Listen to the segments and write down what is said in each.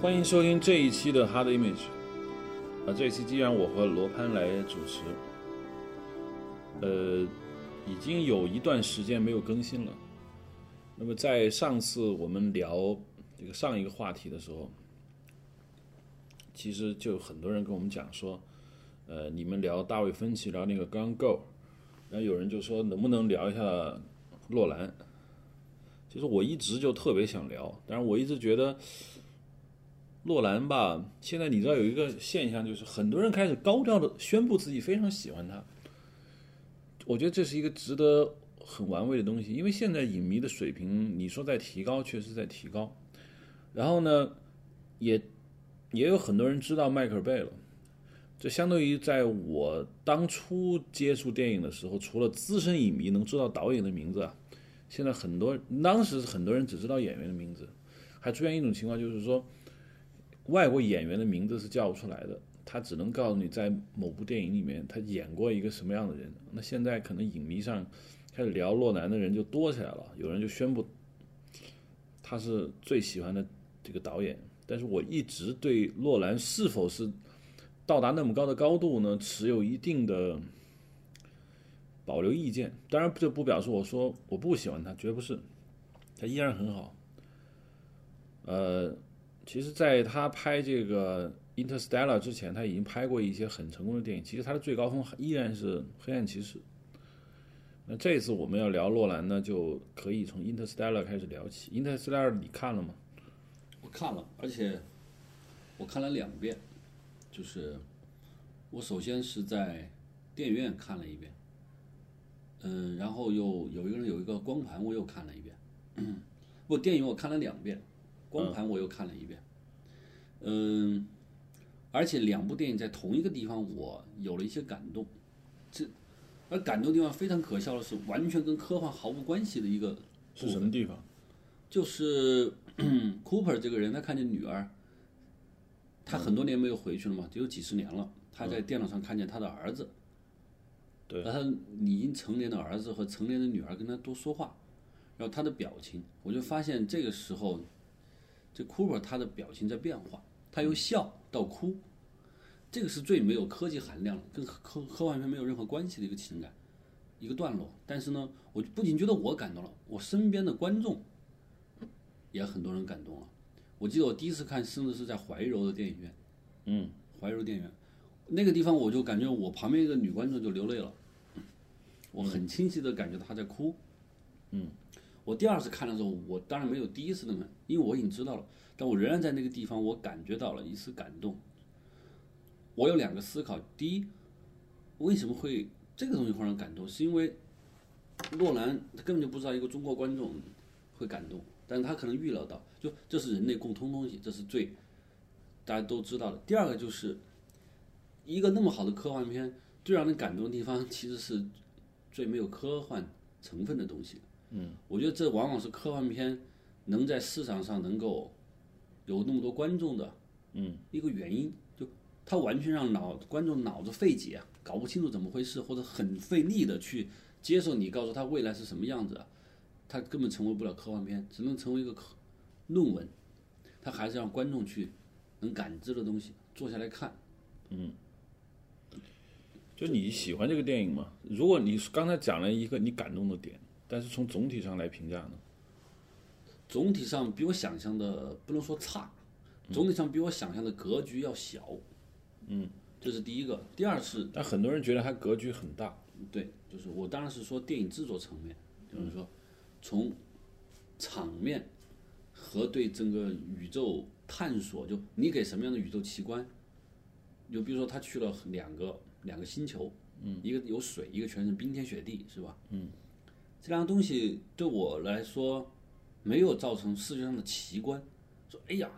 欢迎收听这一期的 Hard Image。啊，这一期既然我和罗潘来主持，呃，已经有一段时间没有更新了。那么在上次我们聊这个上一个话题的时候，其实就很多人跟我们讲说，呃，你们聊大卫芬奇，聊那个《Gone Girl》，然后有人就说能不能聊一下洛兰？其实我一直就特别想聊，但是我一直觉得。洛兰吧，现在你知道有一个现象，就是很多人开始高调的宣布自己非常喜欢他。我觉得这是一个值得很玩味的东西，因为现在影迷的水平，你说在提高，确实在提高。然后呢，也也有很多人知道迈克尔贝了。这相当于在我当初接触电影的时候，除了资深影迷能知道导演的名字啊，现在很多当时很多人只知道演员的名字，还出现一种情况，就是说。外国演员的名字是叫不出来的，他只能告诉你在某部电影里面他演过一个什么样的人。那现在可能影迷上开始聊洛南的人就多起来了，有人就宣布他是最喜欢的这个导演。但是我一直对洛兰是否是到达那么高的高度呢，持有一定的保留意见。当然，这不表示我说我不喜欢他，绝不是，他依然很好。呃。其实，在他拍这个《Interstellar》之前，他已经拍过一些很成功的电影。其实他的最高峰依然是《黑暗骑士》。那这次我们要聊洛兰呢，就可以从《Interstellar》开始聊起。《Interstellar》你看了吗？我看了，而且我看了两遍。就是我首先是在电影院看了一遍，嗯，然后又有一个人有一个光盘，我又看了一遍。不，电影我看了两遍。光盘我又看了一遍，嗯，而且两部电影在同一个地方，我有了一些感动。这而感动地方非常可笑的是，完全跟科幻毫无关系的一个是什么地方？就是 Cooper 这个人，他看见女儿，他很多年没有回去了嘛，只有几十年了。他在电脑上看见他的儿子，对，他已经成年的儿子和成年的女儿跟他多说话，然后他的表情，我就发现这个时候。这 Cooper 他的表情在变化，他由笑到哭，这个是最没有科技含量跟科科幻片没有任何关系的一个情感，一个段落。但是呢，我不仅觉得我感动了，我身边的观众也很多人感动了。我记得我第一次看，甚至是在怀柔的电影院，嗯，怀柔电影院那个地方，我就感觉我旁边一个女观众就流泪了，我很清晰的感觉她在哭，嗯。我第二次看的时候，我当然没有第一次那么，因为我已经知道了，但我仍然在那个地方，我感觉到了一丝感动。我有两个思考：第一，为什么会这个东西会让感动？是因为诺兰他根本就不知道一个中国观众会感动，但是他可能预料到，就这是人类共通东西，这是最大家都知道的。第二个就是一个那么好的科幻片，最让人感动的地方，其实是最没有科幻成分的东西。嗯，我觉得这往往是科幻片能在市场上能够有那么多观众的，嗯，一个原因，就它完全让脑观众脑子费解，搞不清楚怎么回事，或者很费力的去接受你告诉他未来是什么样子，他根本成为不了科幻片，只能成为一个科论文，他还是让观众去能感知的东西，坐下来看，嗯，就你喜欢这个电影吗？如果你刚才讲了一个你感动的点。但是从总体上来评价呢，总体上比我想象的不能说差，总体上比我想象的格局要小，嗯，这是第一个。第二是，但很多人觉得它格局很大。对，就是我当然是说电影制作层面，就是说从场面和对整个宇宙探索，就你给什么样的宇宙奇观，就比如说他去了两个两个星球，嗯，一个有水，一个全是冰天雪地，是吧？嗯。这两个东西对我来说，没有造成视觉上的奇观，说哎呀，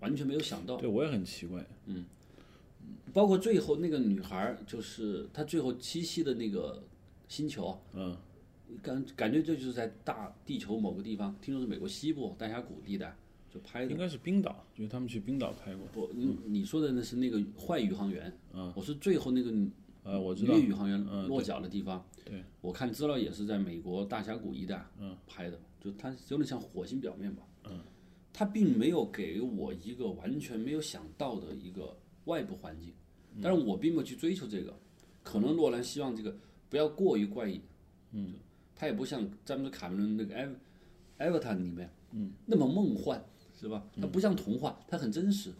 完全没有想到。对我也很奇怪，嗯，包括最后那个女孩，就是她最后栖息的那个星球，嗯，感感觉这就是在大地球某个地方，听说是美国西部大峡谷地带就拍的，应该是冰岛，因为他们去冰岛拍过。不，你你说的那是那个坏宇航员，嗯，我是最后那个。呃，我知道宇航员落脚的地方，对，我看资料也是在美国大峡谷一带嗯拍的，就它有点像火星表面吧，嗯，他并没有给我一个完全没有想到的一个外部环境，但是我并没有去追求这个。可能诺兰希望这个不要过于怪异，嗯，他也不像詹姆斯卡梅伦那个《艾艾维坦》里面，嗯，那么梦幻，是吧？它不像童话，它很真实，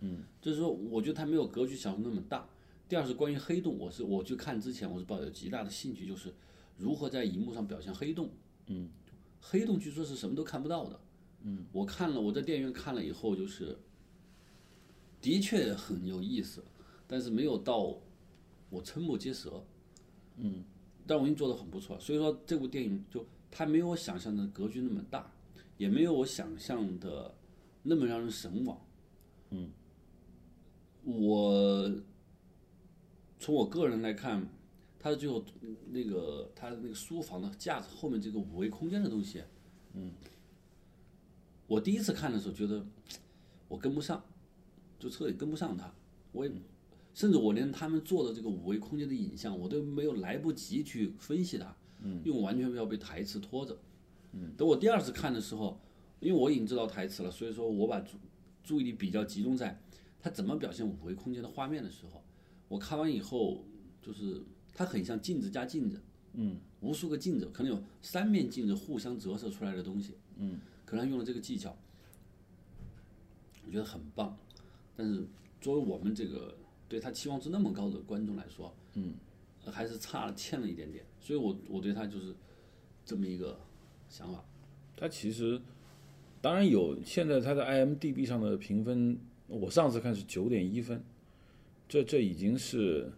嗯，就是说，我觉得他没有格局想的那么大。第二是关于黑洞，我是我去看之前，我是抱有极大的兴趣，就是如何在荧幕上表现黑洞，嗯，黑洞据说是什么都看不到的。嗯，我看了，我在电影院看了以后，就是的确很有意思，但是没有到我瞠目结舌。嗯，但我已经做的很不错，所以说这部电影就它没有我想象的格局那么大，也没有我想象的那么让人神往。嗯，我从我个人来看，它的最后那个它的那个书房的架子后面这个五维空间的东西，嗯。我第一次看的时候觉得我跟不上，就彻底跟不上他。我也甚至我连他们做的这个五维空间的影像，我都没有来不及去分析它，因为我完全要被台词拖着。等我第二次看的时候，因为我已经知道台词了，所以说我把注注意力比较集中在他怎么表现五维空间的画面的时候，我看完以后就是它很像镜子加镜子，嗯，无数个镜子，可能有三面镜子互相折射出来的东西，嗯。可能用了这个技巧，我觉得很棒，但是作为我们这个对他期望值那么高的观众来说，嗯，还是差了欠了一点点，所以我我对他就是这么一个想法。他其实当然有，现在他在 IMDB 上的评分，我上次看是九点一分，这这已经是，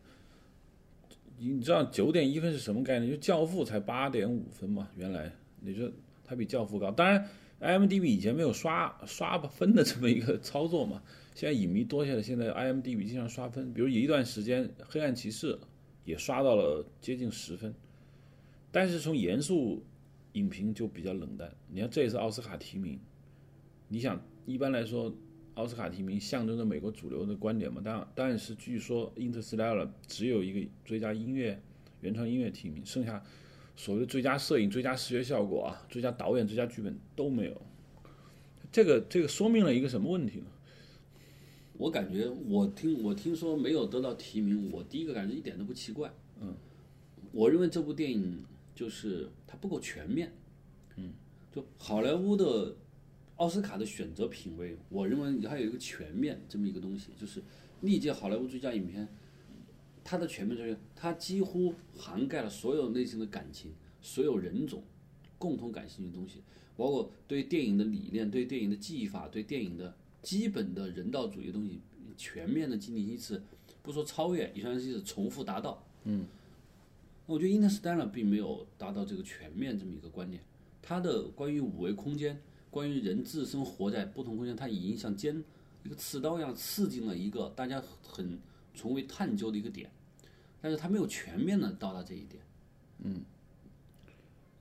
你知道九点一分是什么概念？就《教父》才八点五分嘛，原来你说他比《教父》高，当然。IMDB 以前没有刷刷分的这么一个操作嘛，现在影迷多起来，现在 IMDB 经常刷分，比如有一段时间《黑暗骑士》也刷到了接近十分，但是从严肃影评就比较冷淡。你看这也是奥斯卡提名，你想一般来说奥斯卡提名象征着美国主流的观点嘛？但但是据说《Interstellar》只有一个最佳音乐原创音乐提名，剩下。所谓的最佳摄影、最佳视觉效果啊、最佳导演、最佳剧本都没有，这个这个说明了一个什么问题呢？我感觉我听我听说没有得到提名，我第一个感觉一点都不奇怪。嗯，我认为这部电影就是它不够全面。嗯，就好莱坞的奥斯卡的选择品味，我认为它有一个全面这么一个东西，就是历届好莱坞最佳影片。它的全面就是它几乎涵盖了所有内心的感情，所有人种共同感兴趣的东西，包括对电影的理念、对电影的技法、对电影的基本的人道主义的东西，全面的进行一次，不说超越，也算是一次重复达到。嗯，我觉得《Interstellar》并没有达到这个全面这么一个观念，它的关于五维空间，关于人自身活在不同空间，它已经像尖一个刺刀一样刺进了一个大家很。从未探究的一个点，但是他没有全面的到达这一点，嗯，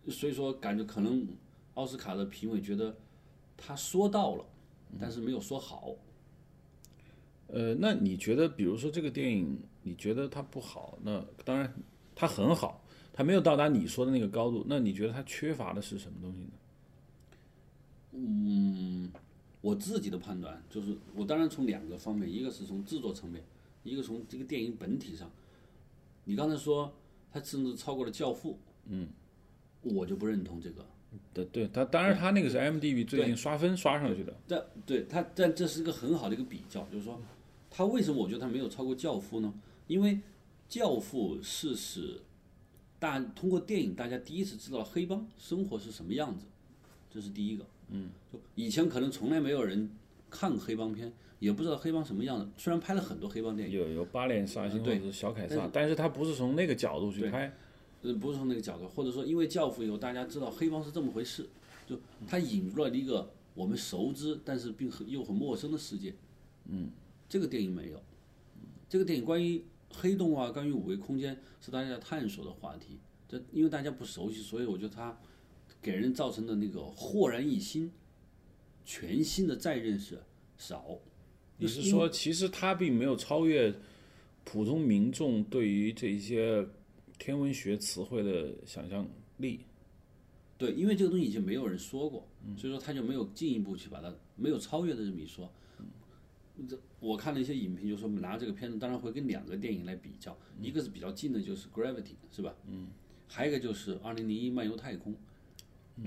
所以说感觉可能奥斯卡的评委觉得他说到了，但是没有说好。呃，那你觉得，比如说这个电影，你觉得它不好？那当然，它很好，它没有到达你说的那个高度。那你觉得它缺乏的是什么东西呢？嗯，我自己的判断就是，我当然从两个方面，一个是从制作层面。一个从这个电影本体上，你刚才说它甚至超过了《教父》，嗯，我就不认同这个。对对，他当然他那个是 M D B 最近刷分刷上去的。但对他，但这是一个很好的一个比较，就是说，他为什么我觉得他没有超过《教父》呢？因为《教父》是使大通过电影大家第一次知道黑帮生活是什么样子，这是第一个。嗯，就以前可能从来没有人看黑帮片。也不知道黑帮什么样的，虽然拍了很多黑帮电影，有有八连杀星或者是小凯撒，但是他不是从那个角度去拍，呃，不是从那个角度，或者说因为教父以后大家知道黑帮是这么回事，就他引入了一个我们熟知但是并很又很陌生的世界，嗯，这个电影没有，这个电影关于黑洞啊，关于五维空间是大家探索的话题，这因为大家不熟悉，所以我觉得他给人造成的那个豁然一新、全新的再认识少。你是说，其实它并没有超越普通民众对于这些天文学词汇的想象力？对，因为这个东西已经没有人说过，所以说他就没有进一步去把它没有超越的这么一说。这我看了一些影评，就说拿这个片子当然会跟两个电影来比较，一个是比较近的，就是《Gravity》，是吧？嗯。还有一个就是《二零零一漫游太空》，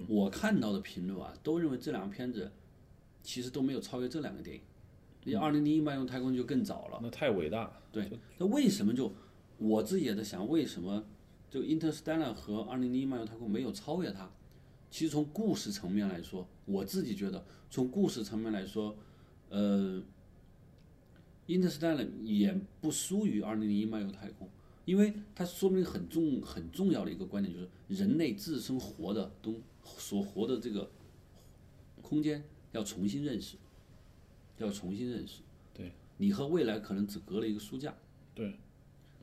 我看到的评论啊，都认为这两个片子其实都没有超越这两个电影。你《二零零一漫游太空》就更早了。那太伟大。对，那为什么就我自己也在想，为什么就《Interstellar》和《二零零一漫游太空》没有超越它？其实从故事层面来说，我自己觉得从故事层面来说，呃，《Interstellar》也不输于《二零零一漫游太空》，因为它说明很重很重要的一个观点，就是人类自身活的东所活的这个空间要重新认识，要重新认识。对，你和未来可能只隔了一个书架。对，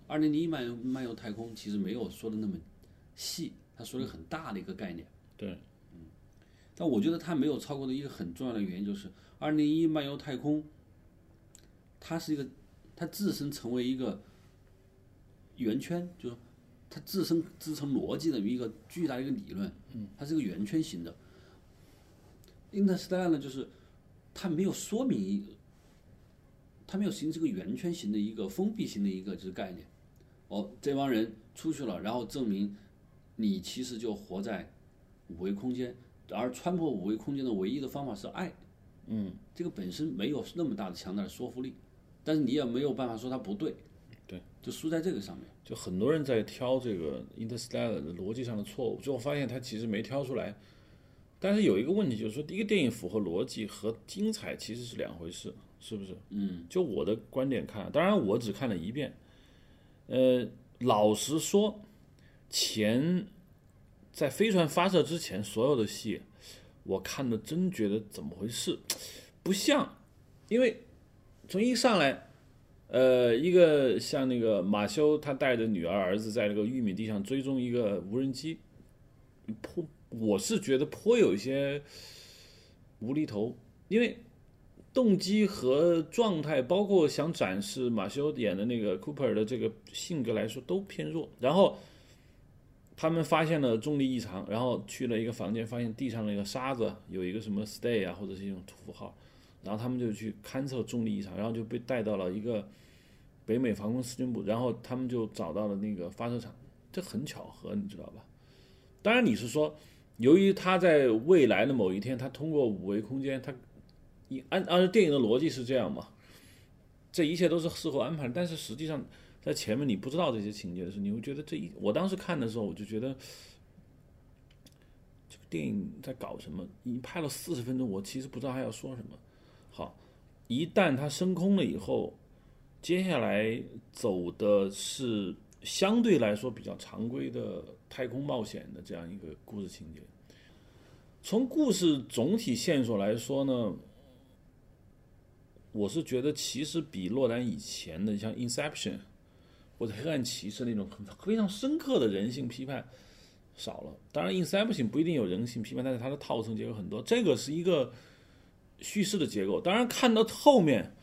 二零零一漫游漫游太空其实没有说的那么细，他说了很大的一个概念。对，嗯但我觉得他没有超过的一个很重要的原因就是，二零一漫游太空，它是一个，它自身成为一个圆圈，就是它自身支撑逻辑的一个巨大的一个理论，它是一个圆圈型的。Interstellar 呢，就是它没有说明，它没有形成一个圆圈型的一个封闭型的一个就是概念。哦，这帮人出去了，然后证明你其实就活在。五维空间，而穿破五维空间的唯一的方法是爱，嗯，这个本身没有那么大的强大的说服力，但是你也没有办法说它不对，对，就输在这个上面。就很多人在挑这个 Interstellar 的逻辑上的错误，最后发现他其实没挑出来。但是有一个问题就是说，一个电影符合逻辑和精彩其实是两回事，是不是？嗯，就我的观点看，当然我只看了一遍，呃，老实说，前。在飞船发射之前，所有的戏，我看的真觉得怎么回事，不像，因为从一上来，呃，一个像那个马修，他带着女儿儿子在那个玉米地上追踪一个无人机，颇我是觉得颇有一些无厘头，因为动机和状态，包括想展示马修演的那个 Cooper 的这个性格来说都偏弱，然后。他们发现了重力异常，然后去了一个房间，发现地上那个沙子有一个什么 stay 啊，或者是一种符号，然后他们就去勘测重力异常，然后就被带到了一个北美防空司令部，然后他们就找到了那个发射场，这很巧合，你知道吧？当然你是说，由于他在未来的某一天，他通过五维空间，他一按按照电影的逻辑是这样嘛？这一切都是事后安排，但是实际上。在前面你不知道这些情节的时候，你会觉得这一我当时看的时候，我就觉得这个电影在搞什么？你拍了四十分钟，我其实不知道他要说什么。好，一旦它升空了以后，接下来走的是相对来说比较常规的太空冒险的这样一个故事情节。从故事总体线索来说呢，我是觉得其实比洛兰以前的像《Inception》。或者黑暗骑士那种非常深刻的人性批判少了，当然 Inception 不一定有人性批判，但是它的套层结构很多。这个是一个叙事的结构。当然看到后面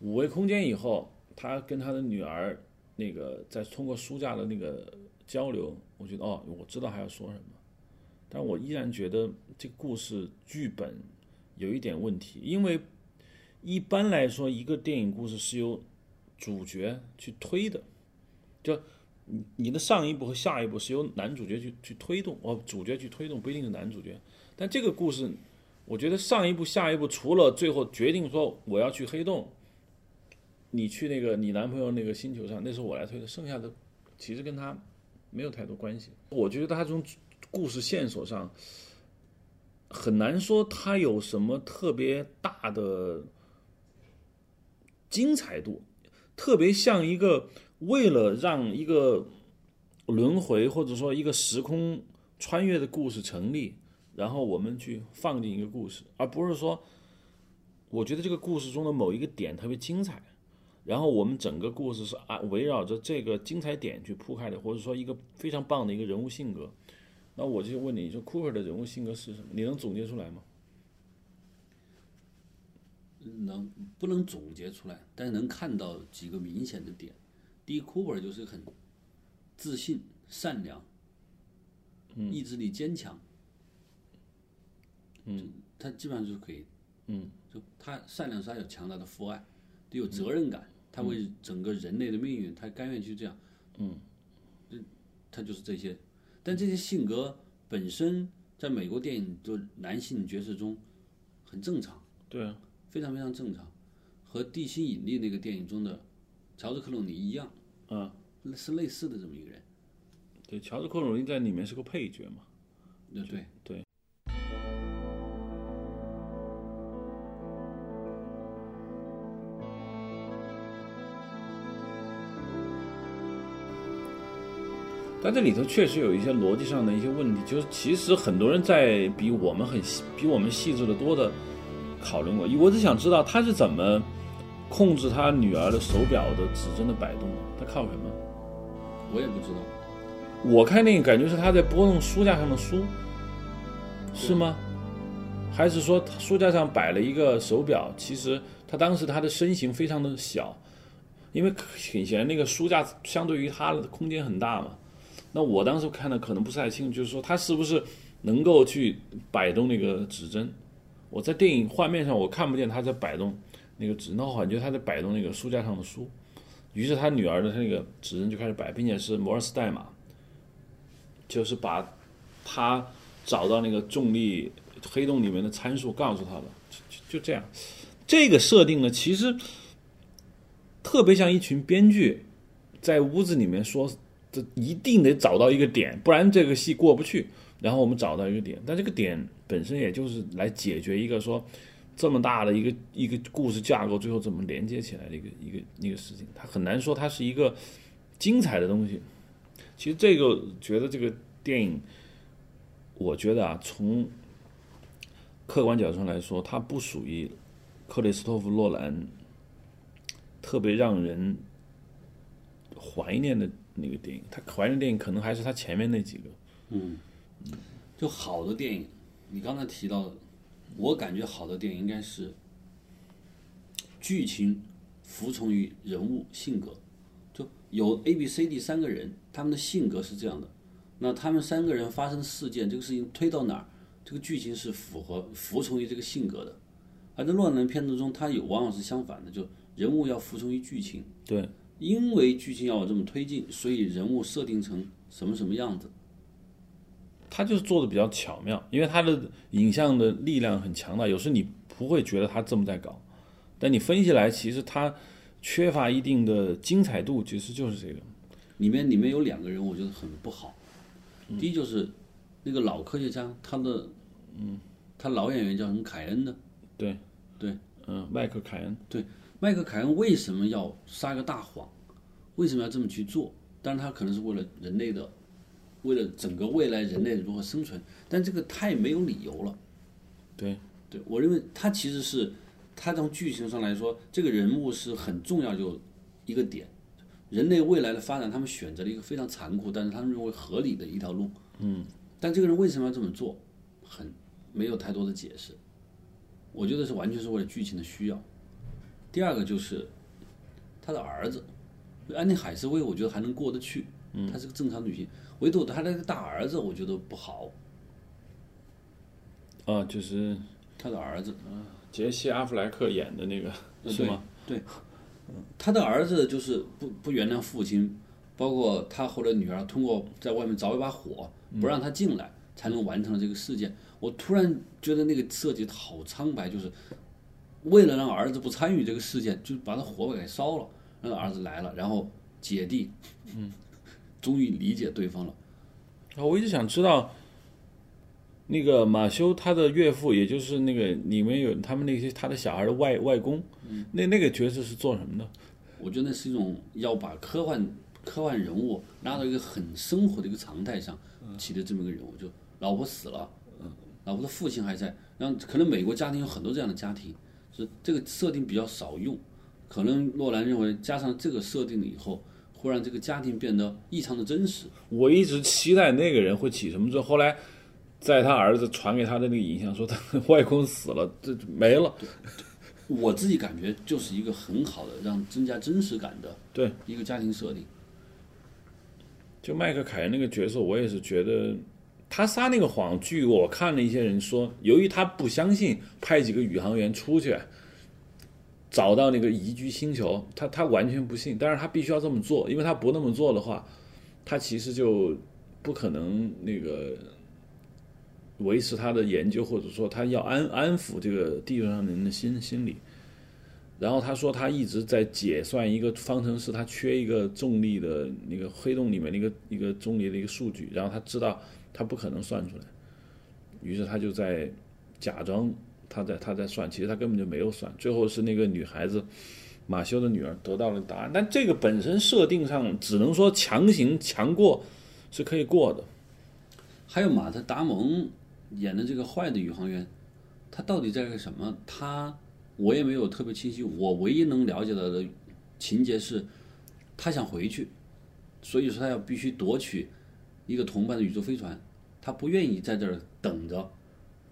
五维空间以后，他跟他的女儿那个在通过书架的那个交流，我觉得哦，我知道还要说什么，但我依然觉得这个故事剧本有一点问题，因为一般来说一个电影故事是由主角去推的。就你你的上一步和下一步是由男主角去去推动，哦，主角去推动，不一定是男主角。但这个故事，我觉得上一步、下一步，除了最后决定说我要去黑洞，你去那个你男朋友那个星球上，那是我来推的，剩下的其实跟他没有太多关系。我觉得他从故事线索上很难说他有什么特别大的精彩度，特别像一个。为了让一个轮回或者说一个时空穿越的故事成立，然后我们去放进一个故事，而不是说，我觉得这个故事中的某一个点特别精彩，然后我们整个故事是啊围绕着这个精彩点去铺开的，或者说一个非常棒的一个人物性格。那我就问你，说库克的人物性格是什么？你能总结出来吗？能不能总结出来？但是能看到几个明显的点。第一，Cooper 就是很自信、善良，意志力坚强，嗯，他基本上就是可以，嗯，就他善良是他有强大的父爱，得有责任感，他为整个人类的命运，他甘愿去这样，嗯，他就是这些，但这些性格本身在美国电影就男性角色中很正常，对啊，非常非常正常，和《地心引力》那个电影中的乔治克鲁尼一样，嗯，是类似的这么一个人，对，乔治克鲁尼在里面是个配角嘛，对对。对。但这里头确实有一些逻辑上的一些问题，就是其实很多人在比我们很细比我们细致的多的讨论过。我只想知道他是怎么控制他女儿的手表的指针的摆动的，他靠什么？我也不知道。我看电影感觉是他在拨弄书架上的书，是吗？还是说书架上摆了一个手表？其实他当时他的身形非常的小，因为很显然那个书架相对于他的空间很大嘛。那我当时看的可能不是太清楚，就是说他是不是能够去摆动那个指针？我在电影画面上我看不见他在摆动那个指，那我感觉他在摆动那个书架上的书。于是他女儿的那个指针就开始摆，并且是摩尔斯代码，就是把他找到那个重力黑洞里面的参数告诉他的，就就这样。这个设定呢，其实特别像一群编剧在屋子里面说。这一定得找到一个点，不然这个戏过不去。然后我们找到一个点，但这个点本身也就是来解决一个说这么大的一个一个故事架构，最后怎么连接起来的一个一个一个事情。它很难说它是一个精彩的东西。其实这个觉得这个电影，我觉得啊，从客观角度上来说，它不属于克里斯托弗洛兰特别让人怀念的。那个电影，他怀念电影可能还是他前面那几个。嗯，就好的电影，你刚才提到的，我感觉好的电影应该是剧情服从于人物性格，就有 A、B、C、D 三个人，他们的性格是这样的，那他们三个人发生事件，这个事情推到哪儿，这个剧情是符合服从于这个性格的。而在乱伦片子中，他有往往是相反的，就人物要服从于剧情。对。因为剧情要我这么推进，所以人物设定成什么什么样子，他就是做的比较巧妙，因为他的影像的力量很强大，有时你不会觉得他这么在搞，但你分析来，其实他缺乏一定的精彩度，其实就是这个。里面里面有两个人，我觉得很不好。第一就是那个老科学家，他的嗯，他老演员叫什么凯恩的？对对，嗯，迈克凯恩。对。迈克·凯恩为什么要撒个大谎？为什么要这么去做？当然，他可能是为了人类的，为了整个未来人类如何生存。但这个太没有理由了。对，对我认为他其实是，他从剧情上来说，这个人物是很重要，就一个点。人类未来的发展，他们选择了一个非常残酷，但是他们认为合理的一条路。嗯。但这个人为什么要这么做？很没有太多的解释。我觉得是完全是为了剧情的需要。第二个就是他的儿子安妮海瑟薇，我觉得还能过得去，她是个正常女性。唯独他那个大儿子，我觉得不好。啊，就是他的儿子，杰西·阿弗莱克演的那个是吗？对，他的儿子就是不不原谅父亲，包括他后来女儿通过在外面着一把火，不让他进来，才能完成了这个事件。我突然觉得那个设计好苍白，就是。为了让儿子不参与这个事件，就把他火给烧了，让儿子来了，然后姐弟，嗯，终于理解对方了。啊，我一直想知道，那个马修他的岳父，也就是那个里面有他们那些他的小孩的外外公，那那个角色是做什么的？我觉得那是一种要把科幻科幻人物拉到一个很生活的一个常态上起的这么一个人物，就老婆死了，嗯，老婆的父亲还在，然后可能美国家庭有很多这样的家庭。是这个设定比较少用，可能诺兰认为加上这个设定了以后，会让这个家庭变得异常的真实。我一直期待那个人会起什么作后来在他儿子传给他的那个影像说他外公死了，这没了。我自己感觉就是一个很好的让增加真实感的对一个家庭设定。就迈克凯恩那个角色，我也是觉得他撒那个谎，据我看了一些人说，由于他不相信派几个宇航员出去找到那个宜居星球，他他完全不信，但是他必须要这么做，因为他不那么做的话，他其实就不可能那个维持他的研究，或者说他要安安抚这个地球上的人的心心理。然后他说他一直在解算一个方程式，他缺一个重力的那个黑洞里面的一个一个重力的一个数据，然后他知道他不可能算出来，于是他就在假装他在他在算，其实他根本就没有算。最后是那个女孩子马修的女儿得到了答案，但这个本身设定上只能说强行强过是可以过的。还有马特·达蒙演的这个坏的宇航员，他到底在干什么？他我也没有特别清晰。我唯一能了解到的情节是，他想回去，所以说他要必须夺取一个同伴的宇宙飞船，他不愿意在这儿等着，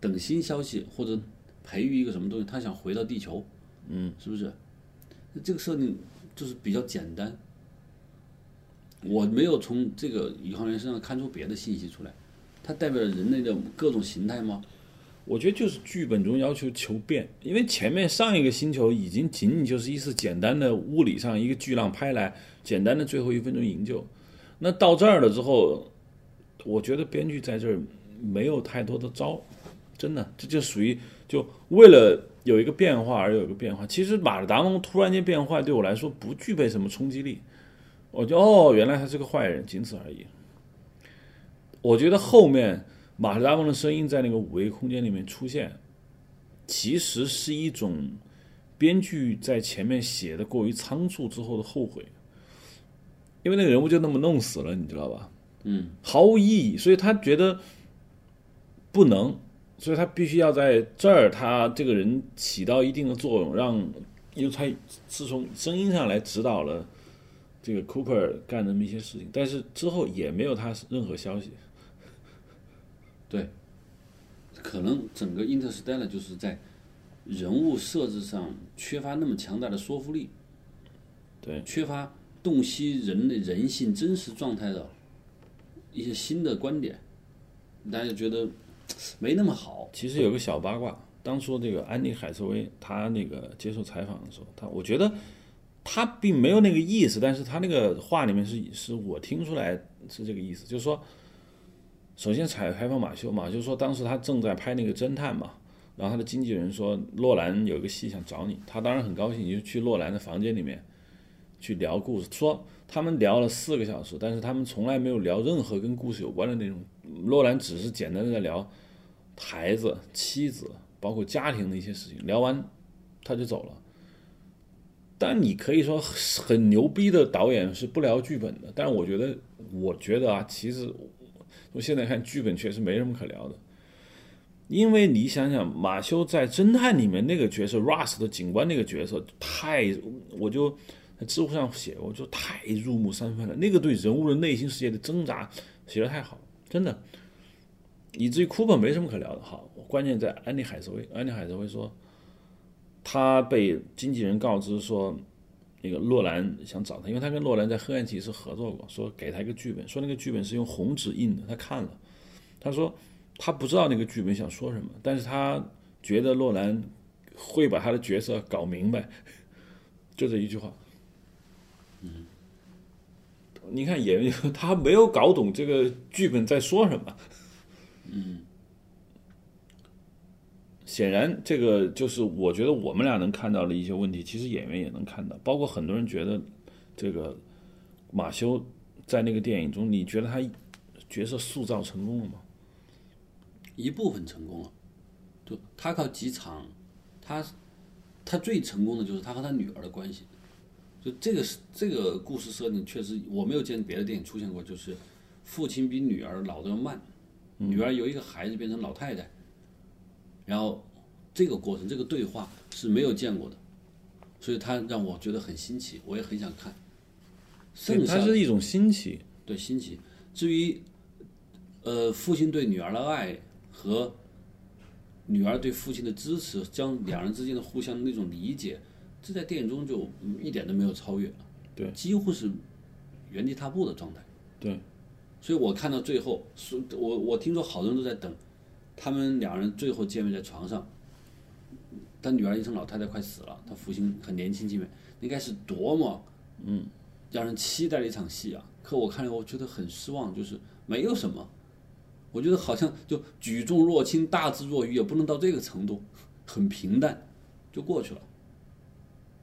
等新消息或者培育一个什么东西，他想回到地球，嗯，是不是？这个设定就是比较简单，我没有从这个宇航员身上看出别的信息出来。它代表人类的各种形态吗？我觉得就是剧本中要求求变，因为前面上一个星球已经仅仅就是一次简单的物理上一个巨浪拍来，简单的最后一分钟营救。那到这儿了之后，我觉得编剧在这儿没有太多的招，真的，这就属于就为了有一个变化而有一个变化。其实马尔达蒙突然间变坏对我来说不具备什么冲击力，我就哦，原来他是个坏人，仅此而已。我觉得后面马·达蒙的声音在那个五维空间里面出现，其实是一种编剧在前面写的过于仓促之后的后悔，因为那个人物就那么弄死了，你知道吧？嗯，毫无意义，所以他觉得不能，所以他必须要在这儿，他这个人起到一定的作用，让因为他是从声音上来指导了这个 Cooper 干那么一些事情，但是之后也没有他任何消息。对，可能整个 Interstellar 就是在人物设置上缺乏那么强大的说服力，对，缺乏洞悉人类人性真实状态的一些新的观点，大家觉得没那么好。其实有个小八卦，当初这个安妮海瑟薇她那个接受采访的时候，她我觉得她并没有那个意思，但是她那个话里面是是我听出来是这个意思，就是说。首先采采访马修，嘛，就是说当时他正在拍那个侦探嘛，然后他的经纪人说洛兰有个戏想找你，他当然很高兴，就去洛兰的房间里面去聊故事。说他们聊了四个小时，但是他们从来没有聊任何跟故事有关的内容。洛兰只是简单的在聊孩子、妻子，包括家庭的一些事情。聊完他就走了。但你可以说很牛逼的导演是不聊剧本的，但是我觉得，我觉得啊，其实。我现在看剧本确实没什么可聊的，因为你想想，马修在侦探里面那个角色，Russ 的警官那个角色，太我就知乎上写，我就太入木三分了。那个对人物的内心世界的挣扎写的太好，真的，以至于库珀没什么可聊的。好，关键在安妮海瑟薇，安妮海瑟薇说，他被经纪人告知说。那个洛兰想找他，因为他跟洛兰在《黑暗骑士》合作过，说给他一个剧本，说那个剧本是用红纸印的，他看了，他说他不知道那个剧本想说什么，但是他觉得洛兰会把他的角色搞明白，就这一句话。嗯，你看演员 他没有搞懂这个剧本在说什么。嗯。显然，这个就是我觉得我们俩能看到的一些问题，其实演员也能看到。包括很多人觉得，这个马修在那个电影中，你觉得他角色塑造成功了吗？一部分成功了，就他靠几场，他他最成功的就是他和他女儿的关系。就这个是这个故事设定，确实我没有见别的电影出现过，就是父亲比女儿老的要慢，女儿由一个孩子变成老太太。然后，这个过程，这个对话是没有见过的，所以他让我觉得很新奇，我也很想看。它是一种新奇，对新奇。至于，呃，父亲对女儿的爱和女儿对父亲的支持，将两人之间的互相那种理解，这在电影中就一点都没有超越，对，几乎是原地踏步的状态。对，所以我看到最后，是我我听说好多人都在等，他们两人最后见面在床上，他女儿一声老太太快死了，他父亲很年轻见面，应该是多么嗯让人期待的一场戏啊！可我看了，我觉得很失望，就是没有什么，我觉得好像就举重若轻，大智若愚，也不能到这个程度，很平淡就过去了。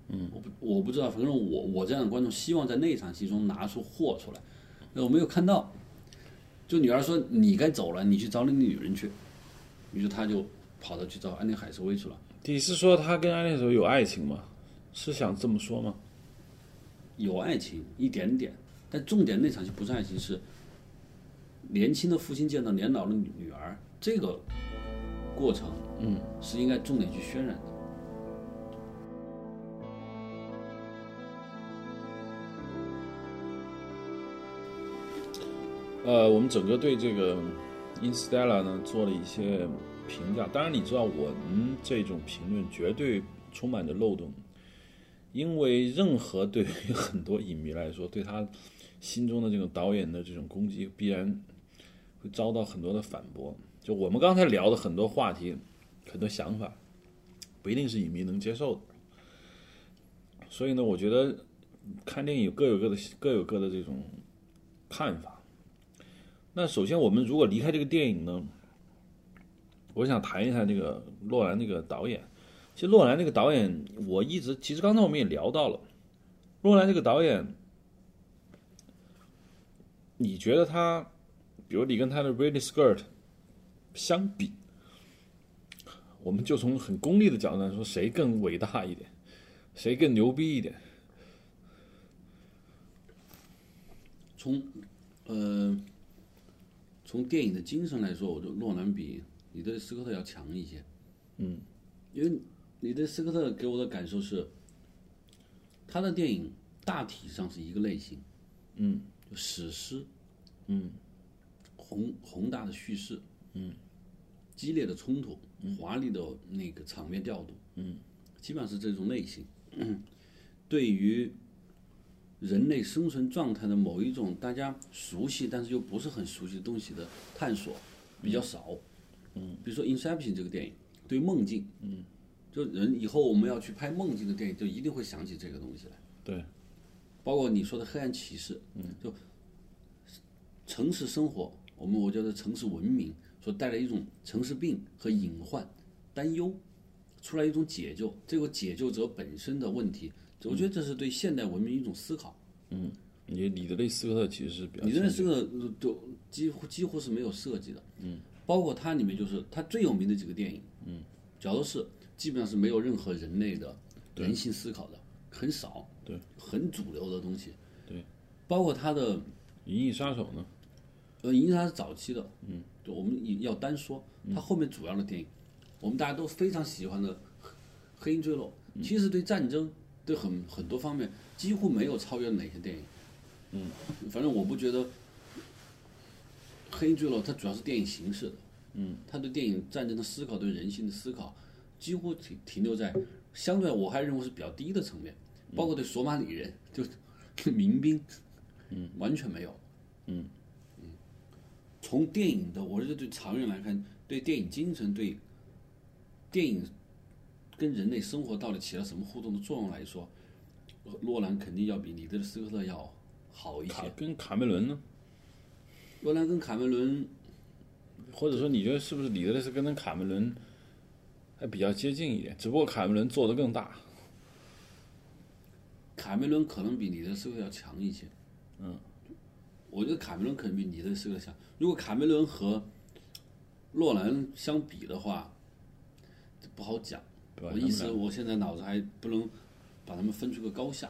嗯，我不我不知道，反正我我这样的观众希望在那场戏中拿出货出来，那我没有看到。就女儿说你该走了，你去找你的女人去，于是他就跑到去找安妮海瑟薇去了。你是说他跟安妮海瑟薇有爱情吗？是想这么说吗？有爱情一点点，但重点那场戏不是爱情，是年轻的父亲见到年老的女女儿，这个过程，嗯，是应该重点去渲染的。呃，我们整个对这个《Instella》呢做了一些评价。当然，你知道我们这种评论绝对充满着漏洞，因为任何对于很多影迷来说，对他心中的这种导演的这种攻击，必然会遭到很多的反驳。就我们刚才聊的很多话题、很多想法，不一定是影迷能接受的。所以呢，我觉得看电影各有各的各有各的这种看法。那首先，我们如果离开这个电影呢，我想谈一谈那个洛兰那个导演。其实洛兰那个导演，我一直其实刚才我们也聊到了，洛兰这个导演，你觉得他，比如你跟他的《Ridley Skirt》相比，我们就从很功利的角度来说，谁更伟大一点，谁更牛逼一点？从，呃。从电影的精神来说，我觉得诺兰比你的斯科特要强一些。嗯，因为你的斯科特给我的感受是，他的电影大体上是一个类型。嗯，史诗。嗯，宏宏大的叙事。嗯，激烈的冲突，华丽的那个场面调度。嗯，基本上是这种类型。对于。人类生存状态的某一种大家熟悉但是又不是很熟悉的东西的探索比较少，嗯，比如说《Inception》这个电影，对梦境，嗯，就人以后我们要去拍梦境的电影，就一定会想起这个东西来，对，包括你说的《黑暗骑士》，嗯，就城市生活，我们我觉得城市文明所带来一种城市病和隐患、担忧，出来一种解救，这个解救者本身的问题。我觉得这是对现代文明一种思考。嗯，你李德雷斯科特其实是比较，李德雷斯科特都几乎几乎是没有设计的。嗯，包括它里面就是它最有名的几个电影。嗯，假如是基本上是没有任何人类的人性思考的，很少。对，很主流的东西。对，包括他的《银翼杀手》呢？呃，《银翼杀手》是早期的。嗯，就我们要单说它后面主要的电影，我们大家都非常喜欢的《黑鹰坠落》，其实对战争。对很很多方面几乎没有超越哪些电影，嗯，反正我不觉得《黑鹰坠落》它主要是电影形式的，嗯，它对电影战争的思考、对人性的思考，几乎停停留在相对我还认为是比较低的层面，包括对索马里人就 民兵，嗯，完全没有，嗯嗯，从电影的，我觉得对长远来看，对电影精神，对电影。跟人类生活到底起了什么互动的作用来说，洛兰肯定要比李德斯科特要好一些。跟卡梅伦呢？洛兰跟卡梅伦，或者说你觉得是不是里德斯跟跟卡梅伦还比较接近一点？只不过卡梅伦做的更大。卡梅伦可能比李德斯科特要强一些。嗯，我觉得卡梅伦可能比李德斯科特强。如果卡梅伦和洛兰相比的话，不好讲。我意思，我现在脑子还不能把他们分出个高下，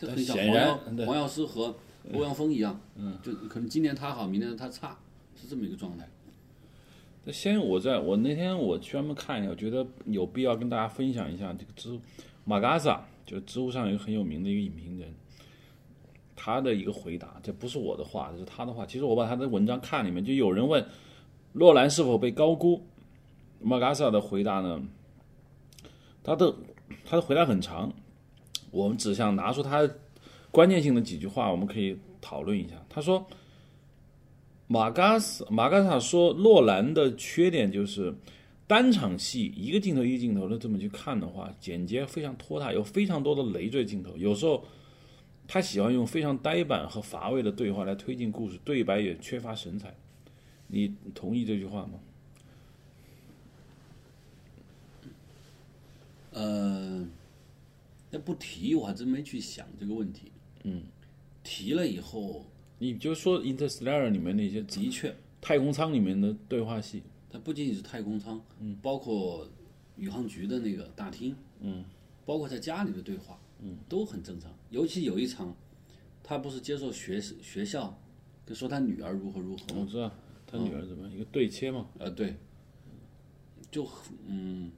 就很像黄药黄药师和欧阳锋一样，就可能今年他好，明年他差，是这么一个状态。那先我在我那天我专门看一下，我觉得有必要跟大家分享一下这个知马嘎萨，就知乎上一个很有名的一个影评人，他的一个回答，这不是我的话，这是他的话。其实我把他的文章看里面，就有人问洛兰是否被高估，马嘎萨的回答呢？他的他的回答很长，我们只想拿出他关键性的几句话，我们可以讨论一下。他说：“马嘎斯马嘎萨说，诺兰的缺点就是单场戏一个镜头一个镜头的这么去看的话，剪接非常拖沓，有非常多的累赘镜头。有时候他喜欢用非常呆板和乏味的对话来推进故事，对白也缺乏神采。你同意这句话吗？呃，那不提我还真没去想这个问题。嗯，提了以后，你就说《Interstellar》里面那些的确，太空舱里面的对话戏，它不仅仅是太空舱，嗯，包括宇航局的那个大厅，嗯，包括在家里的对话，嗯，都很正常。尤其有一场，他不是接受学学校，跟说他女儿如何如何，我知道他女儿怎么、一个对切嘛，呃，对，就很嗯，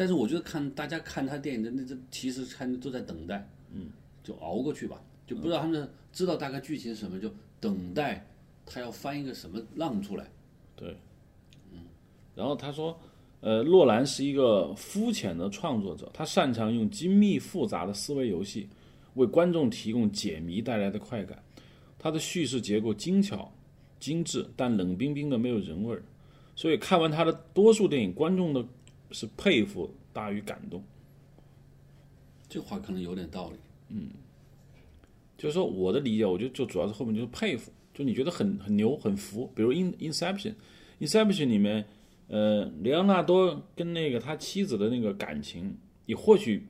但是我觉得看大家看他电影的那这其实看都在等待，嗯，就熬过去吧，就不知道他们知道大概剧情是什么，就等待他要翻一个什么浪出来。对，嗯，然后他说，呃，洛兰是一个肤浅的创作者，他擅长用精密复杂的思维游戏为观众提供解谜带来的快感，他的叙事结构精巧、精致，但冷冰冰的没有人味儿，所以看完他的多数电影，观众的是佩服大于感动。这话可能有点道理。嗯就是说我的理解，我觉得就主要是后面就是佩服，就你觉得很很牛很服，比如《In Inception》，《Inception》里面，呃，莱昂纳多跟那个他妻子的那个感情，你或许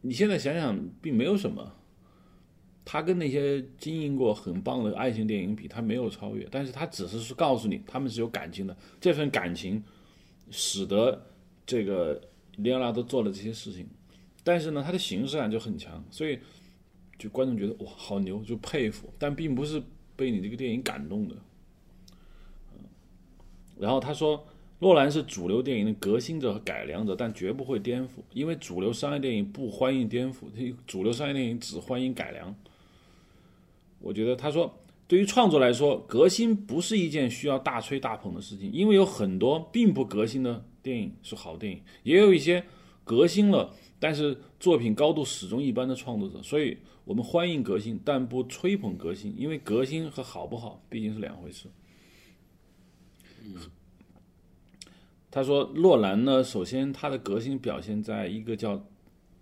你现在想想并没有什么，他跟那些经营过很棒的爱情电影比，他没有超越，但是他只是是告诉你他们是有感情的，这份感情使得这个里奥纳多做了这些事情，但是呢，他的形式感就很强，所以。就观众觉得哇好牛，就佩服，但并不是被你这个电影感动的。然后他说，诺兰是主流电影的革新者和改良者，但绝不会颠覆，因为主流商业电影不欢迎颠覆，主流商业电影只欢迎改良。我觉得他说，对于创作来说，革新不是一件需要大吹大捧的事情，因为有很多并不革新的电影是好电影，也有一些革新了，但是作品高度始终一般的创作者，所以。我们欢迎革新，但不吹捧革新，因为革新和好不好毕竟是两回事。他说，洛兰呢，首先他的革新表现在一个叫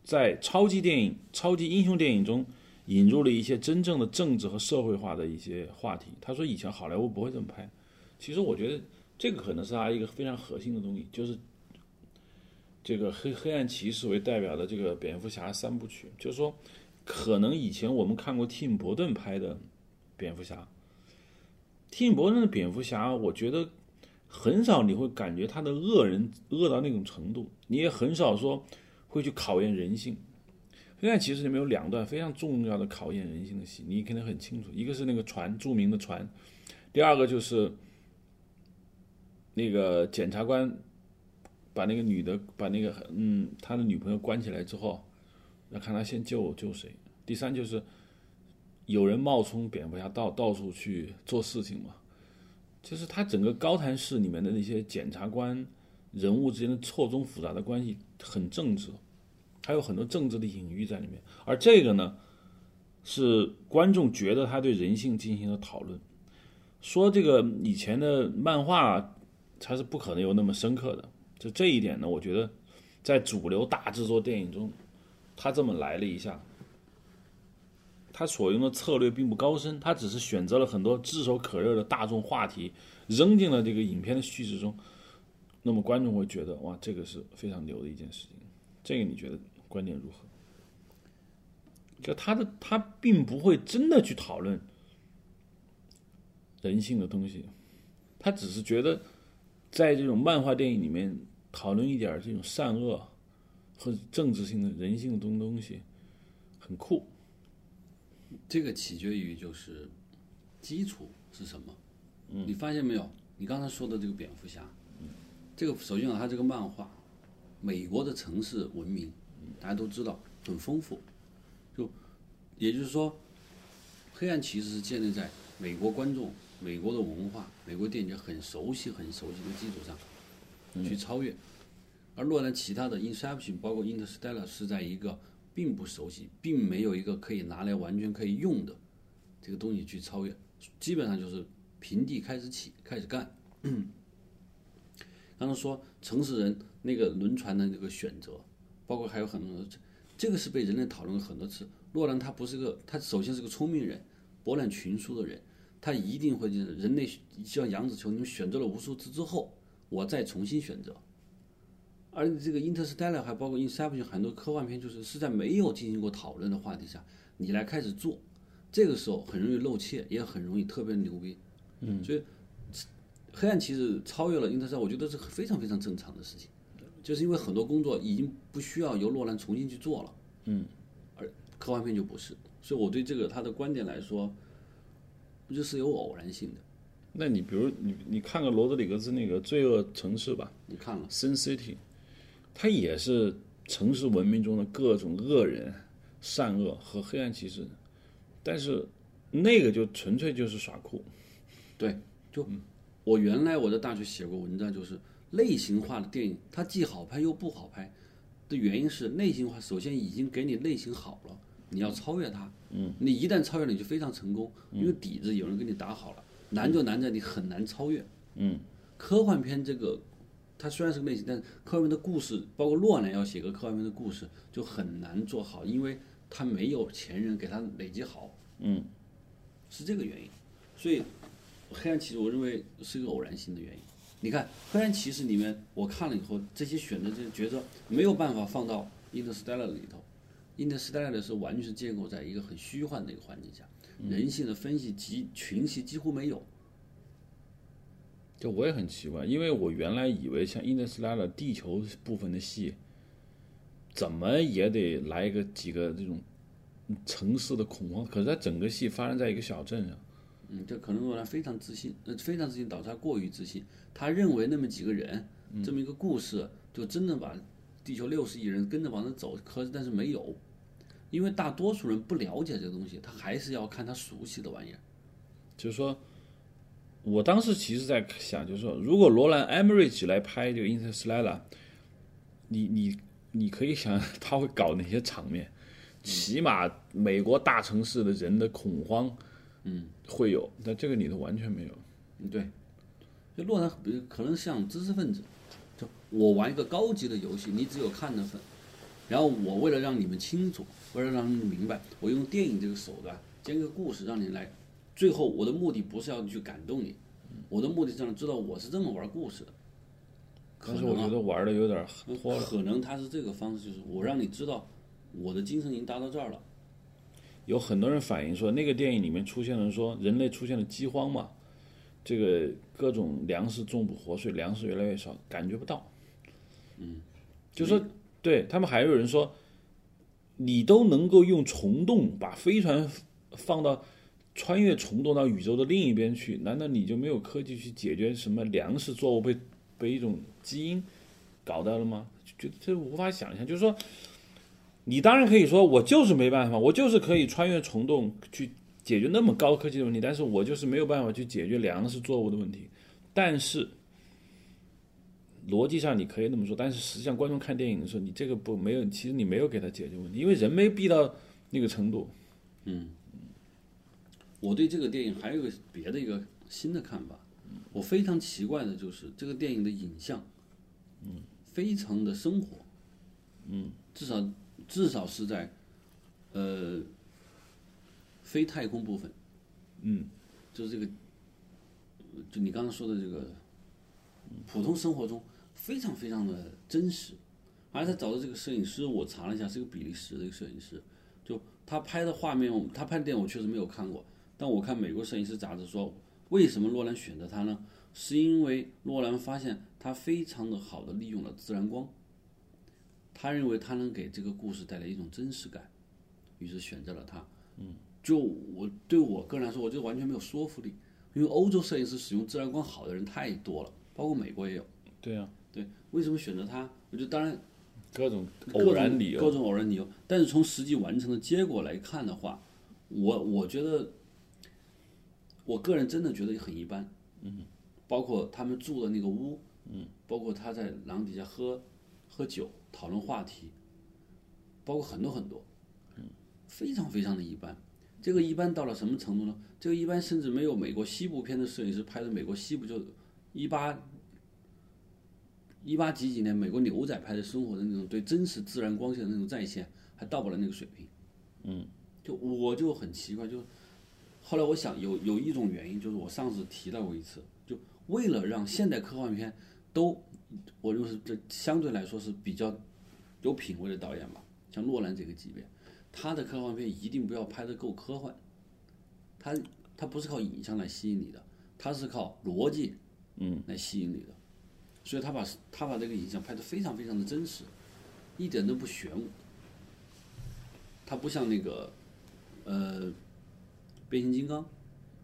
在超级电影、超级英雄电影中引入了一些真正的政治和社会化的一些话题。他说，以前好莱坞不会这么拍。其实我觉得这个可能是他一个非常核心的东西，就是这个黑黑暗骑士为代表的这个蝙蝠侠三部曲，就是说。可能以前我们看过蒂姆·伯顿拍的蝙蝠侠，蒂姆·伯顿的蝙蝠侠，我觉得很少你会感觉他的恶人恶到那种程度，你也很少说会去考验人性。黑暗骑士里面有两段非常重要的考验人性的戏，你肯定很清楚，一个是那个船，著名的船，第二个就是那个检察官把那个女的把那个嗯他的女朋友关起来之后。要看他先救救谁。第三就是有人冒充蝙蝠侠到到处去做事情嘛，就是他整个高谭市里面的那些检察官人物之间的错综复杂的关系很正直，还有很多政治的隐喻在里面。而这个呢，是观众觉得他对人性进行了讨论，说这个以前的漫画它是不可能有那么深刻的。就这一点呢，我觉得在主流大制作电影中。他这么来了一下，他所用的策略并不高深，他只是选择了很多炙手可热的大众话题，扔进了这个影片的叙事中。那么观众会觉得，哇，这个是非常牛的一件事情。这个你觉得观点如何？就他的他并不会真的去讨论人性的东西，他只是觉得在这种漫画电影里面讨论一点这种善恶。和政治性的人性的东东西很酷，这个取决于就是基础是什么？嗯，你发现没有？你刚才说的这个蝙蝠侠，这个首先啊，它这个漫画，美国的城市文明，大家都知道很丰富，就也就是说，黑暗骑士是建立在美国观众、美国的文化、美国电影很熟悉、很熟悉的基础上去超越。而诺兰其他的《Inception》包括《Interstellar》是在一个并不熟悉，并没有一个可以拿来完全可以用的这个东西去超越，基本上就是平地开始起，开始干。刚才说城市人那个轮船的那个选择，包括还有很多，这个是被人类讨论了很多次。洛兰他不是个，他首先是个聪明人，博览群书的人，他一定会就是人类像杨子琼，你们选择了无数次之后，我再重新选择。而这个《Interstellar》还包括《Inception》很多科幻片，就是是在没有进行过讨论的话题下，你来开始做，这个时候很容易露怯，也很容易特别牛逼。嗯，所以《黑暗骑士》超越了《Interstellar》，我觉得是非常非常正常的事情，就是因为很多工作已经不需要由洛兰重新去做了。嗯，而科幻片就不是，所以我对这个他的观点来说，不就是有偶然性的。那你比如你你看个罗德里格斯那个《罪恶城市》吧，你看了《Sin City》，它也是城市文明中的各种恶人、善恶和黑暗骑士，但是那个就纯粹就是耍酷。对，就我原来我在大学写过文章，就是类型化的电影，它既好拍又不好拍的原因是类型化首先已经给你类型好了，你要超越它。嗯，你一旦超越了，你就非常成功，因为底子有人给你打好了。难就难在你很难超越。嗯，科幻片这个，它虽然是个类型，但是科幻片的故事，包括诺兰要写个科幻片的故事，就很难做好，因为他没有前人给他累积好。嗯，是这个原因。所以，黑暗骑士我认为是一个偶然性的原因。你看，黑暗骑士里面我看了以后，这些选择这些角色没有办法放到 Interstellar 里头。Interstellar 的是完全是建构在一个很虚幻的一个环境下。人性的分析及群戏几乎没有，就我也很奇怪，因为我原来以为像《Interstellar》地球部分的戏，怎么也得来一个几个这种城市的恐慌，可是它整个戏发生在一个小镇上。嗯，这可能罗兰非常自信，呃，非常自信导致他过于自信，他认为那么几个人，这么一个故事，就真的把地球六十亿人跟着往那走，可是但是没有。因为大多数人不了解这个东西，他还是要看他熟悉的玩意儿。就是说，我当时其实在想，就是说，如果罗兰·艾默里奇来拍这个《Interstellar》，你你你可以想他会搞哪些场面？起码美国大城市的人的恐慌，嗯，会有，但这个里头完全没有。嗯，对。就洛如可能像知识分子，就我玩一个高级的游戏，你只有看的份。然后我为了让你们清楚，为了让你们明白，我用电影这个手段讲个故事，让你来。最后我的目的不是要去感动你，我的目的是让知道我是这么玩故事的。可是我觉得玩的有点。可能他是这个方式，就是我让你知道我的精神已经达到这儿了。有很多人反映说，那个电影里面出现了说人类出现了饥荒嘛，这个各种粮食种不活，所以粮食越来越少，感觉不到。嗯，就说。对他们还有人说，你都能够用虫洞把飞船放到穿越虫洞到宇宙的另一边去，难道你就没有科技去解决什么粮食作物被被一种基因搞到了吗？就这无法想象。就是说，你当然可以说我就是没办法，我就是可以穿越虫洞去解决那么高科技的问题，但是我就是没有办法去解决粮食作物的问题。但是。逻辑上你可以那么说，但是实际上观众看电影的时候，你这个不没有，其实你没有给他解决问题，因为人没逼到那个程度。嗯，我对这个电影还有个别的一个新的看法，我非常奇怪的就是这个电影的影像，嗯，非常的生活，嗯，至少至少是在呃非太空部分，嗯，就是这个，就你刚刚说的这个普通生活中。非常非常的真实，而他找的这个摄影师，我查了一下，是个比利时的一个摄影师。就他拍的画面，他拍的电影我确实没有看过，但我看美国摄影师杂志说，为什么洛兰选择他呢？是因为洛兰发现他非常的好的利用了自然光，他认为他能给这个故事带来一种真实感，于是选择了他。嗯，就我对我个人来说，我觉得完全没有说服力，因为欧洲摄影师使用自然光好的人太多了，包括美国也有。对啊。对，为什么选择他？我觉得当然，各种偶然理由，各种偶然理由。但是从实际完成的结果来看的话，我我觉得，我个人真的觉得很一般。嗯，包括他们住的那个屋，嗯，包括他在廊底下喝喝酒讨论话题，包括很多很多，嗯，非常非常的一般。这个一般到了什么程度呢？这个一般甚至没有美国西部片的摄影师拍的美国西部就一八一八几几年美国牛仔拍的生活的那种对真实自然光线的那种再现，还到不了那个水平。嗯，就我就很奇怪，就后来我想有有一种原因，就是我上次提到过一次，就为了让现代科幻片都，我认为是这相对来说是比较有品位的导演吧，像诺兰这个级别，他的科幻片一定不要拍得够科幻，他他不是靠影像来吸引你的，他是靠逻辑嗯来吸引你的，所以他把他把这个影像拍得非常非常的真实，一点都不玄武。他不像那个，呃，变形金刚，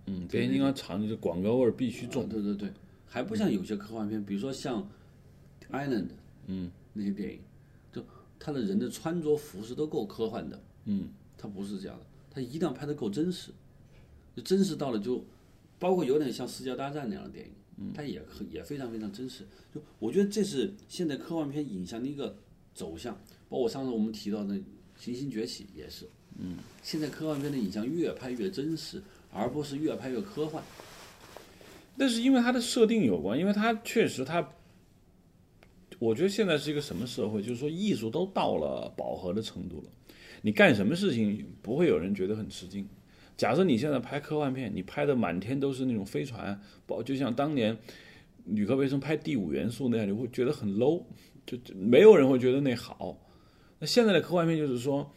嗯，变形金刚厂里的广告味儿必须重。啊对对对，还不像有些科幻片，比如说像《Island》，嗯，那些电影，就他的人的穿着服饰都够科幻的，嗯，他不是这样的，他一定要拍得够真实，就真实到了就，包括有点像《世界大战》那样的电影，嗯，它也可也非常非常真实。就我觉得这是现在科幻片影像的一个走向，包括上次我们提到的。《行星崛起》也是，嗯，现在科幻片的影像越拍越真实，而不是越拍越科幻。那是因为它的设定有关，因为它确实它，我觉得现在是一个什么社会？就是说艺术都到了饱和的程度了，你干什么事情不会有人觉得很吃惊。假设你现在拍科幻片，你拍的满天都是那种飞船，包就像当年吕克·贝松拍《第五元素》那样，你会觉得很 low，就没有人会觉得那好。那现在的科幻片就是说，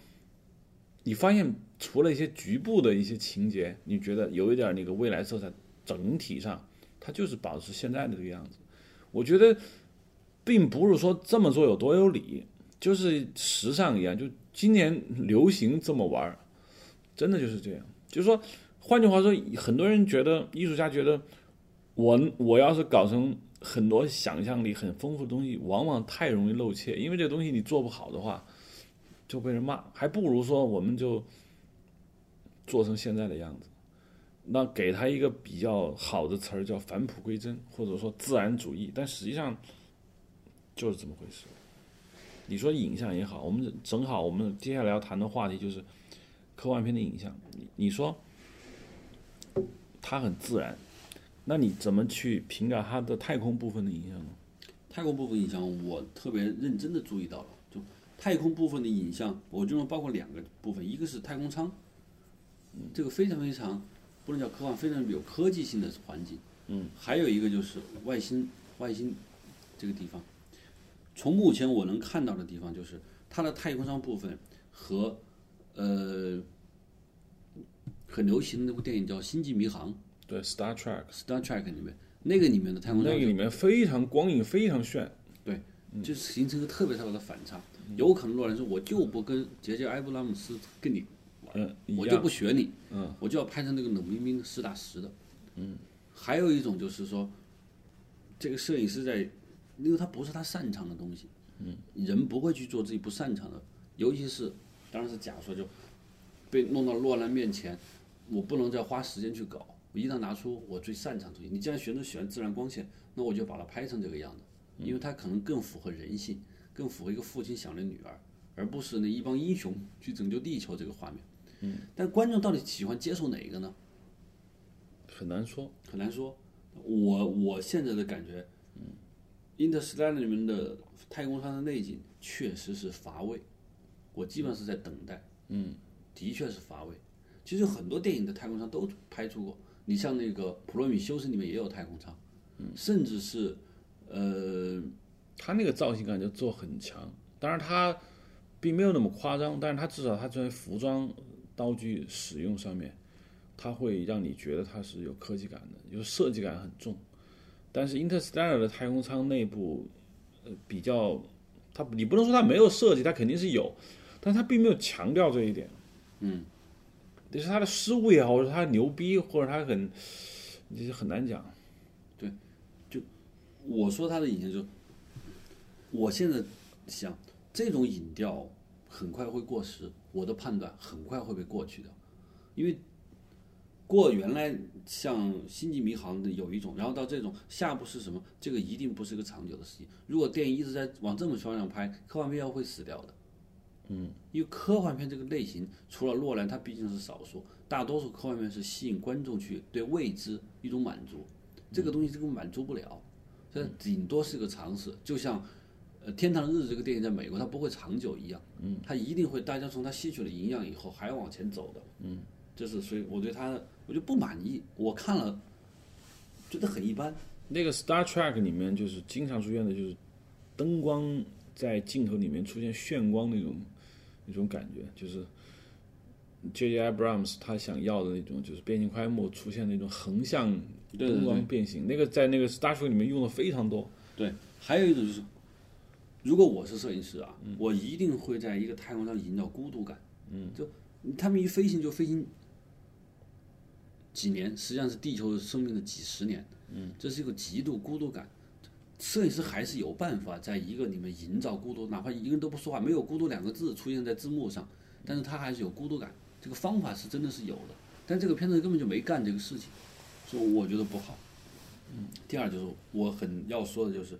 你发现除了一些局部的一些情节，你觉得有一点那个未来色彩，整体上它就是保持现在的这个样子。我觉得，并不是说这么做有多有理，就是时尚一样，就今年流行这么玩真的就是这样。就是说，换句话说，很多人觉得艺术家觉得，我我要是搞成。很多想象力很丰富的东西，往往太容易露怯，因为这东西你做不好的话，就被人骂。还不如说，我们就做成现在的样子。那给他一个比较好的词儿，叫返璞归真，或者说自然主义。但实际上就是这么回事。你说影像也好，我们正好我们接下来要谈的话题就是科幻片的影像。你你说它很自然。那你怎么去评价它的太空部分的影像呢？太空部分影像，我特别认真的注意到了。就太空部分的影像，我认为包括两个部分，一个是太空舱，这个非常非常不能叫科幻，非常有科技性的环境。嗯。还有一个就是外星，外星这个地方，从目前我能看到的地方，就是它的太空舱部分和呃很流行的那部电影叫《星际迷航》。对，Star Trek，Star Trek 里面那个里面的太空舱，那个里面非常光影非常炫，对，就形成一个特别特别的反差。有可能洛兰说，我就不跟杰杰埃布拉姆斯跟你玩，我就不学你，嗯，我就要拍成那个冷冰冰的实打实的，嗯。还有一种就是说，这个摄影师在，因为他不是他擅长的东西，嗯，人不会去做自己不擅长的，尤其是当然是假说就被弄到落难面前，我不能再花时间去搞。我一旦拿出我最擅长的东西，你既然选择喜欢自然光线，那我就把它拍成这个样子，因为它可能更符合人性，更符合一个父亲想的女儿，而不是那一帮英雄去拯救地球这个画面。嗯，但观众到底喜欢接受哪一个呢？很难说，很难说。我我现在的感觉，嗯，《Interstellar》里面的太空舱的内景确实是乏味，我基本上是在等待。嗯，的确是乏味。其实很多电影的太空舱都拍出过。你像那个《普罗米修斯》里面也有太空舱，嗯甚至是，呃，他那个造型感就做很强。当然他并没有那么夸张，但是他至少他在服装、道具使用上面，他会让你觉得它是有科技感的，就是设计感很重。但是 Interstellar 的太空舱内部，呃，比较，它你不能说它没有设计，它肯定是有，但它并没有强调这一点。嗯。这是他的失误也好，或者他牛逼，或者他很，这是很难讲。对，就我说他的影像，就我现在想，这种影调很快会过时，我的判断很快会被过去的，因为过原来像《星际迷航》的有一种，然后到这种下部是什么，这个一定不是个长久的事情。如果电影一直在往这种方向拍，科幻片要会死掉的。嗯，因为科幻片这个类型，除了诺兰，它毕竟是少数，大多数科幻片是吸引观众去对未知一种满足，这个东西这个满足不了，这顶多是个尝试，就像。呃，《天堂的日子》这个电影在美国它不会长久一样，嗯，它一定会大家从它吸取了营养以后还要往前走的，嗯，就是所以我对它我就不满意，我看了觉得很一般。那个《Star Trek》里面就是经常出现的就是灯光在镜头里面出现眩光那种那种感觉，就是 J.J. Abrams 他想要的那种，就是变形快幕出现那种横向灯光变形，那个在那个《Star Trek》里面用的非常多。对，还有一种就是。如果我是摄影师啊，我一定会在一个太空上营造孤独感。嗯，就他们一飞行就飞行几年，实际上是地球生命的几十年。嗯，这是一个极度孤独感。摄影师还是有办法在一个里面营造孤独，哪怕一个人都不说话，没有“孤独”两个字出现在字幕上，但是他还是有孤独感。这个方法是真的是有的，但这个片子根本就没干这个事情，所以我觉得不好。嗯，第二就是我很要说的就是。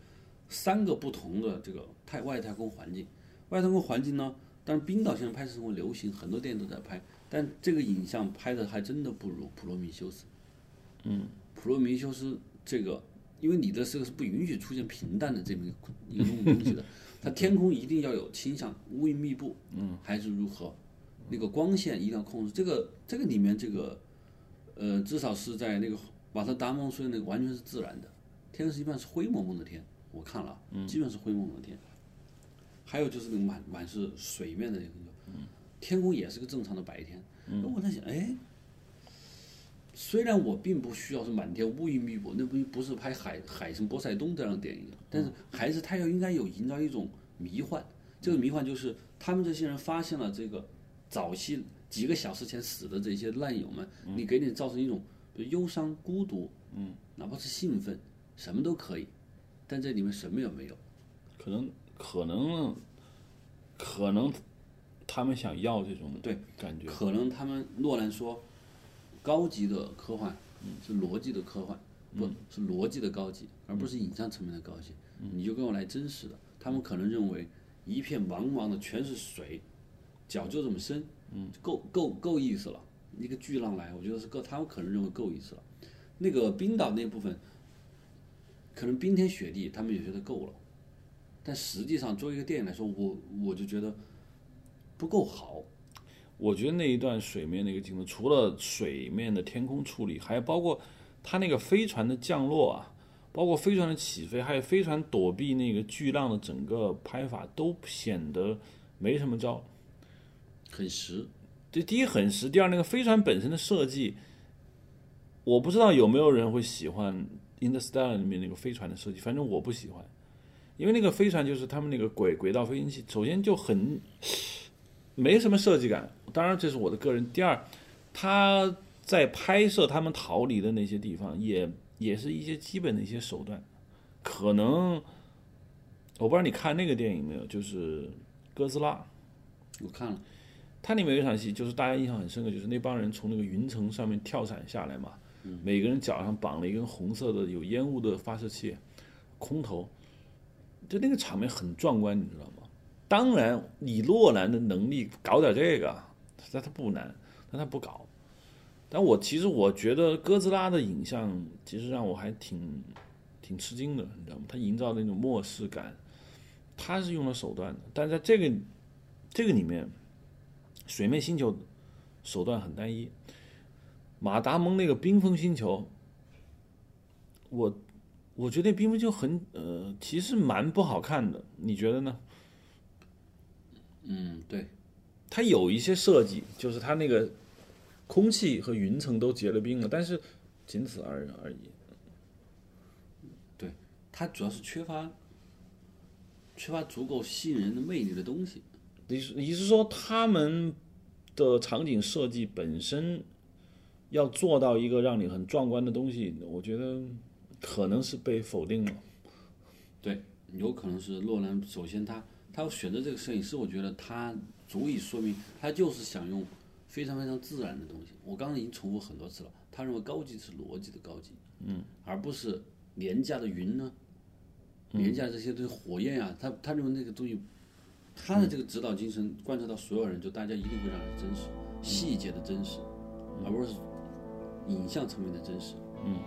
三个不同的这个太外太空环境，外太空环境呢？但是冰岛现在拍摄成为流行，很多电影都在拍，但这个影像拍的还真的不如《普罗米修斯》。嗯，《普罗米修斯》这个，因为你的这个是不允许出现平淡的这么一个东西的，它天空一定要有倾向，乌云密布，嗯，还是如何？那个光线一定要控制。这个这个里面这个，呃，至少是在那个瓦特达蒙说的那个完全是自然的，天是一般是灰蒙蒙的天。我看了，基本是灰蒙蒙的天，还有就是那个满满是水面的那个，天空也是个正常的白天。我在想，哎，虽然我并不需要是满天乌云密布，那不不是拍海海神波塞冬这样的电影，但是还是他要应该有营造一种迷幻。这个迷幻就是他们这些人发现了这个早期几个小时前死的这些烂友们，你给你造成一种忧伤、孤独，嗯，哪怕是兴奋，什么都可以。但这里面什么也没有，可能可能可能他们想要这种对感觉，可能他们诺兰说高级的科幻是逻辑的科幻，不是逻辑的高级，而不是影像层面的高级。你就跟我来真实的，他们可能认为一片茫茫的全是水，脚就这么深，嗯，够够够意思了。一个巨浪来，我觉得是够，他们可能认为够意思了。那个冰岛那部分。可能冰天雪地，他们也觉得够了，但实际上作为一个电影来说，我我就觉得不够好。我觉得那一段水面那个镜头，除了水面的天空处理，还包括它那个飞船的降落啊，包括飞船的起飞，还有飞船躲避那个巨浪的整个拍法，都显得没什么招，很实。这第一很实，第二那个飞船本身的设计，我不知道有没有人会喜欢。《Interstellar》里面那个飞船的设计，反正我不喜欢，因为那个飞船就是他们那个轨轨道飞行器，首先就很没什么设计感。当然，这是我的个人。第二，他在拍摄他们逃离的那些地方，也也是一些基本的一些手段。可能我不知道你看那个电影没有，就是《哥斯拉》，我看了。它里面有一场戏，就是大家印象很深刻，就是那帮人从那个云层上面跳伞下来嘛。每个人脚上绑了一根红色的有烟雾的发射器，空投，就那个场面很壮观，你知道吗？当然，以洛兰的能力搞点这个，那他不难，但他不搞。但我其实我觉得哥斯拉的影像其实让我还挺挺吃惊的，你知道吗？他营造那种末世感，他是用了手段的，但在这个这个里面，水面星球手段很单一。马达蒙那个冰封星球，我我觉得冰封就很呃，其实蛮不好看的，你觉得呢？嗯，对，它有一些设计，就是它那个空气和云层都结了冰了，但是仅此而而已。对，它主要是缺乏缺乏足够吸引人的魅力的东西。你是你是说他们的场景设计本身？要做到一个让你很壮观的东西，我觉得可能是被否定了。对，有可能是洛兰。首先，他他选择这个摄影师，我觉得他足以说明他就是想用非常非常自然的东西。我刚刚已经重复很多次了，他认为高级是逻辑的高级，嗯，而不是廉价的云呢，廉价这些东西火焰啊，他他认为那个东西他的这个指导精神贯彻到所有人，就大家一定会让人真实，细节的真实，而不是影像层面的真实。嗯